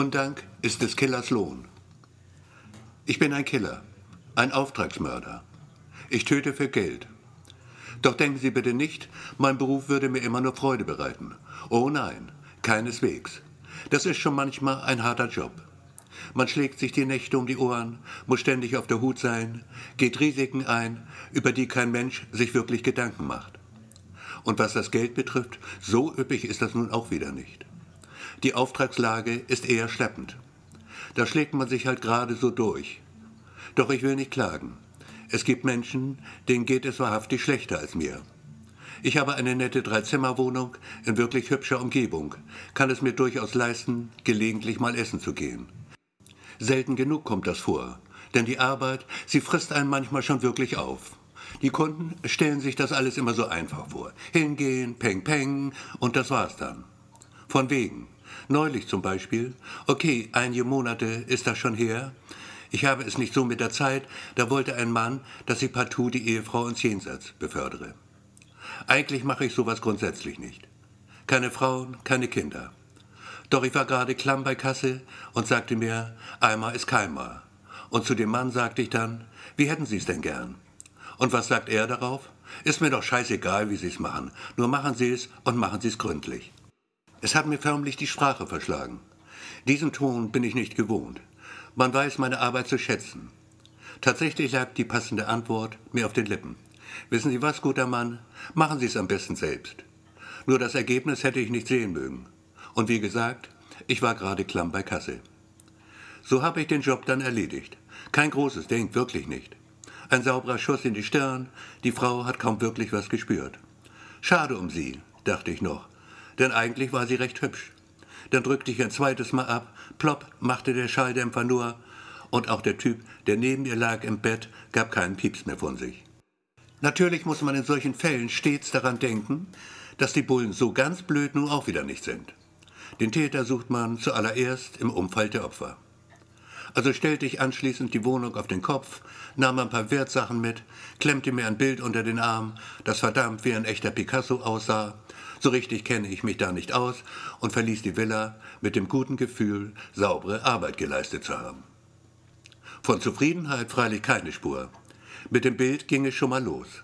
Undank ist des Killers Lohn. Ich bin ein Killer, ein Auftragsmörder. Ich töte für Geld. Doch denken Sie bitte nicht, mein Beruf würde mir immer nur Freude bereiten. Oh nein, keineswegs. Das ist schon manchmal ein harter Job. Man schlägt sich die Nächte um die Ohren, muss ständig auf der Hut sein, geht Risiken ein, über die kein Mensch sich wirklich Gedanken macht. Und was das Geld betrifft, so üppig ist das nun auch wieder nicht. Die Auftragslage ist eher schleppend. Da schlägt man sich halt gerade so durch. Doch ich will nicht klagen. Es gibt Menschen, denen geht es wahrhaftig schlechter als mir. Ich habe eine nette Dreizimmerwohnung in wirklich hübscher Umgebung, kann es mir durchaus leisten, gelegentlich mal essen zu gehen. Selten genug kommt das vor, denn die Arbeit, sie frisst einen manchmal schon wirklich auf. Die Kunden stellen sich das alles immer so einfach vor. Hingehen, peng peng und das war's dann. Von wegen. Neulich zum Beispiel. Okay, einige Monate ist das schon her. Ich habe es nicht so mit der Zeit, da wollte ein Mann, dass ich partout die Ehefrau ins Jenseits befördere. Eigentlich mache ich sowas grundsätzlich nicht. Keine Frauen, keine Kinder. Doch ich war gerade klamm bei Kasse und sagte mir, einmal ist keinmal. Und zu dem Mann sagte ich dann, wie hätten Sie es denn gern? Und was sagt er darauf? Ist mir doch scheißegal, wie Sie es machen. Nur machen Sie es und machen Sie es gründlich. Es hat mir förmlich die Sprache verschlagen. Diesen Ton bin ich nicht gewohnt. Man weiß meine Arbeit zu schätzen. Tatsächlich lag die passende Antwort mir auf den Lippen. Wissen Sie was, guter Mann? Machen Sie es am besten selbst. Nur das Ergebnis hätte ich nicht sehen mögen. Und wie gesagt, ich war gerade klamm bei Kasse. So habe ich den Job dann erledigt. Kein großes Ding, wirklich nicht. Ein sauberer Schuss in die Stirn, die Frau hat kaum wirklich was gespürt. Schade um sie, dachte ich noch, denn eigentlich war sie recht hübsch. Dann drückte ich ein zweites Mal ab, plopp machte der Schalldämpfer nur, und auch der Typ, der neben ihr lag im Bett, gab keinen Pieps mehr von sich. Natürlich muss man in solchen Fällen stets daran denken, dass die Bullen so ganz blöd nun auch wieder nicht sind. Den Täter sucht man zuallererst im Umfeld der Opfer. Also stellte ich anschließend die Wohnung auf den Kopf, nahm ein paar Wertsachen mit, klemmte mir ein Bild unter den Arm, das verdammt wie ein echter Picasso aussah. So richtig kenne ich mich da nicht aus und verließ die Villa mit dem guten Gefühl, saubere Arbeit geleistet zu haben. Von Zufriedenheit freilich keine Spur. Mit dem Bild ging es schon mal los.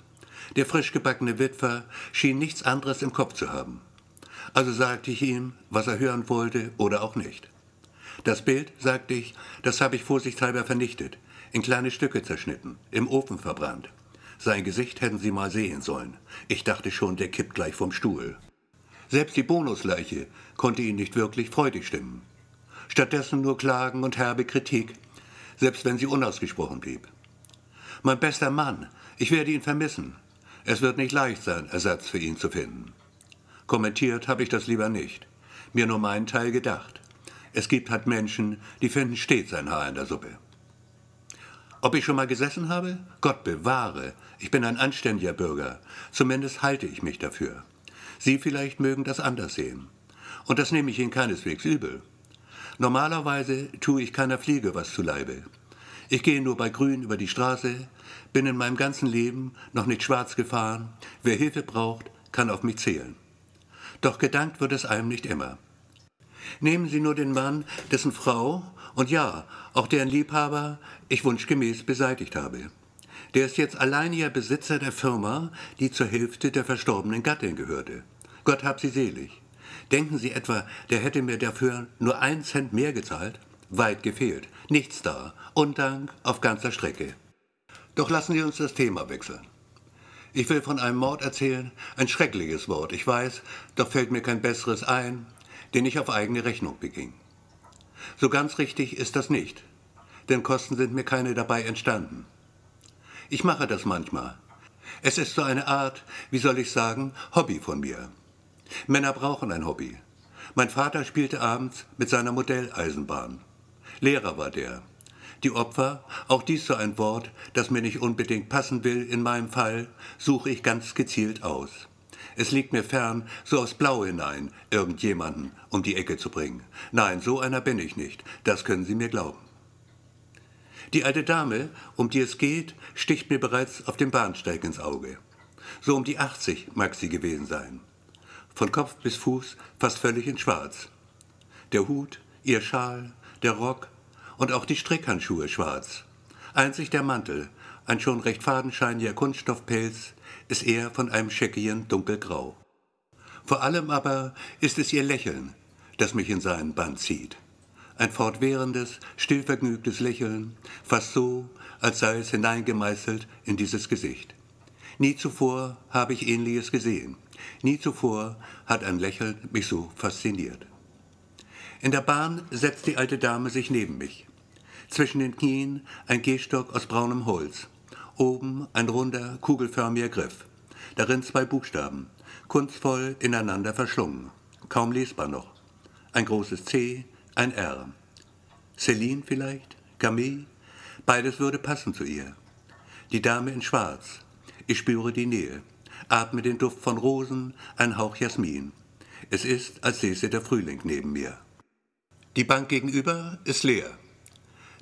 Der frisch gebackene Witwer schien nichts anderes im Kopf zu haben. Also sagte ich ihm, was er hören wollte oder auch nicht. Das Bild, sagte ich, das habe ich vorsichtshalber vernichtet, in kleine Stücke zerschnitten, im Ofen verbrannt. Sein Gesicht hätten Sie mal sehen sollen. Ich dachte schon, der kippt gleich vom Stuhl. Selbst die Bonusleiche konnte ihn nicht wirklich freudig stimmen. Stattdessen nur Klagen und herbe Kritik, selbst wenn sie unausgesprochen blieb. Mein bester Mann, ich werde ihn vermissen. Es wird nicht leicht sein, Ersatz für ihn zu finden. Kommentiert habe ich das lieber nicht. Mir nur meinen Teil gedacht. Es gibt halt Menschen, die finden stets ein Haar in der Suppe. Ob ich schon mal gesessen habe? Gott bewahre. Ich bin ein anständiger Bürger. Zumindest halte ich mich dafür. Sie vielleicht mögen das anders sehen. Und das nehme ich Ihnen keineswegs übel. Normalerweise tue ich keiner Fliege was zu Leibe. Ich gehe nur bei Grün über die Straße, bin in meinem ganzen Leben noch nicht schwarz gefahren. Wer Hilfe braucht, kann auf mich zählen. Doch gedankt wird es einem nicht immer. Nehmen Sie nur den Mann, dessen Frau und ja, auch deren Liebhaber ich wunschgemäß beseitigt habe. Der ist jetzt alleiniger Besitzer der Firma, die zur Hälfte der verstorbenen Gattin gehörte. Gott hab sie selig. Denken Sie etwa, der hätte mir dafür nur einen Cent mehr gezahlt? Weit gefehlt. Nichts da. Undank auf ganzer Strecke. Doch lassen Sie uns das Thema wechseln. Ich will von einem Mord erzählen, ein schreckliches Wort, ich weiß, doch fällt mir kein besseres ein, den ich auf eigene Rechnung beging. So ganz richtig ist das nicht, denn Kosten sind mir keine dabei entstanden. Ich mache das manchmal. Es ist so eine Art, wie soll ich sagen, Hobby von mir. Männer brauchen ein Hobby. Mein Vater spielte abends mit seiner Modelleisenbahn. Lehrer war der. Die Opfer, auch dies so ein Wort, das mir nicht unbedingt passen will in meinem Fall, suche ich ganz gezielt aus. Es liegt mir fern, so aufs Blaue hinein irgendjemanden um die Ecke zu bringen. Nein, so einer bin ich nicht, das können Sie mir glauben. Die alte Dame, um die es geht, sticht mir bereits auf dem Bahnsteig ins Auge. So um die 80 mag sie gewesen sein. Von Kopf bis Fuß fast völlig in Schwarz. Der Hut, Ihr Schal, der Rock und auch die Strickhandschuhe schwarz. Einzig der Mantel, ein schon recht fadenscheiniger Kunststoffpelz, ist eher von einem scheckigen dunkelgrau. Vor allem aber ist es ihr Lächeln, das mich in seinen Bann zieht. Ein fortwährendes, stillvergnügtes Lächeln, fast so, als sei es hineingemeißelt in dieses Gesicht. Nie zuvor habe ich ähnliches gesehen. Nie zuvor hat ein Lächeln mich so fasziniert. In der Bahn setzt die alte Dame sich neben mich. Zwischen den Knien ein Gehstock aus braunem Holz. Oben ein runder, kugelförmiger Griff. Darin zwei Buchstaben, kunstvoll ineinander verschlungen. Kaum lesbar noch. Ein großes C, ein R. Céline vielleicht? Camille? Beides würde passen zu ihr. Die Dame in Schwarz. Ich spüre die Nähe. Atme den Duft von Rosen, ein Hauch Jasmin. Es ist, als säße der Frühling neben mir. Die Bank gegenüber ist leer.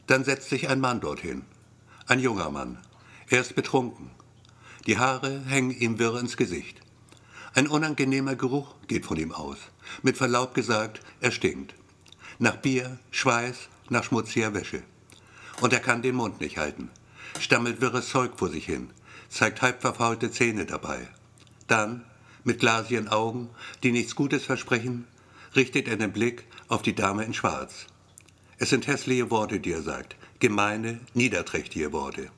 Dann setzt sich ein Mann dorthin. Ein junger Mann. Er ist betrunken. Die Haare hängen ihm wirr ins Gesicht. Ein unangenehmer Geruch geht von ihm aus. Mit Verlaub gesagt, er stinkt. Nach Bier, Schweiß, nach schmutziger Wäsche. Und er kann den Mund nicht halten. Stammelt wirres Zeug vor sich hin, zeigt halb verfaulte Zähne dabei. Dann, mit glasigen Augen, die nichts Gutes versprechen, richtet er den Blick auf die Dame in Schwarz. Es sind hässliche Worte, die er sagt, gemeine, niederträchtige Worte.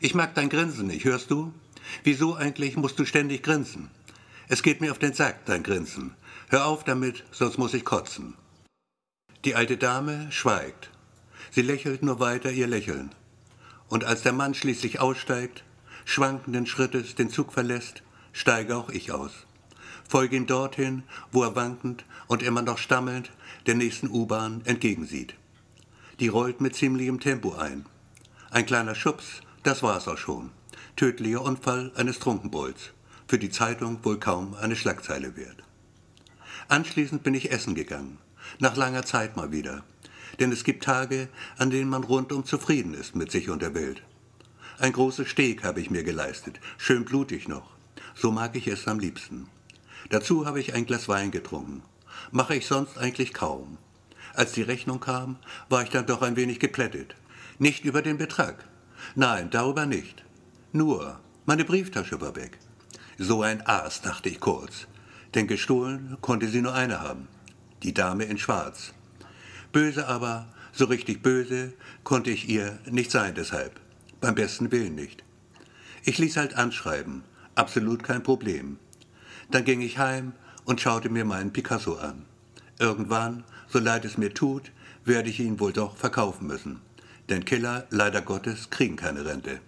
Ich mag dein Grinsen nicht, hörst du? Wieso eigentlich musst du ständig grinsen? Es geht mir auf den Sack, dein Grinsen. Hör auf damit, sonst muss ich kotzen. Die alte Dame schweigt. Sie lächelt nur weiter ihr Lächeln. Und als der Mann schließlich aussteigt, schwankenden Schrittes den Zug verlässt, steige auch ich aus. Folge ihm dorthin, wo er wankend und immer noch stammelnd der nächsten U-Bahn entgegensieht. Die rollt mit ziemlichem Tempo ein. Ein kleiner Schubs, das war's auch schon. Tödlicher Unfall eines Trunkenbolds. Für die Zeitung wohl kaum eine Schlagzeile wert. Anschließend bin ich essen gegangen. Nach langer Zeit mal wieder. Denn es gibt Tage, an denen man rundum zufrieden ist mit sich und der Welt. Ein großes Steg habe ich mir geleistet, schön blutig noch. So mag ich es am liebsten. Dazu habe ich ein Glas Wein getrunken. Mache ich sonst eigentlich kaum. Als die Rechnung kam, war ich dann doch ein wenig geplättet. Nicht über den Betrag. Nein, darüber nicht. Nur, meine Brieftasche war weg. So ein Aas, dachte ich kurz. Denn gestohlen konnte sie nur eine haben. Die Dame in Schwarz. Böse aber, so richtig böse, konnte ich ihr nicht sein deshalb. Beim besten Willen nicht. Ich ließ halt anschreiben, absolut kein Problem. Dann ging ich heim und schaute mir meinen Picasso an. Irgendwann, so leid es mir tut, werde ich ihn wohl doch verkaufen müssen. Denn Killer, leider Gottes, kriegen keine Rente.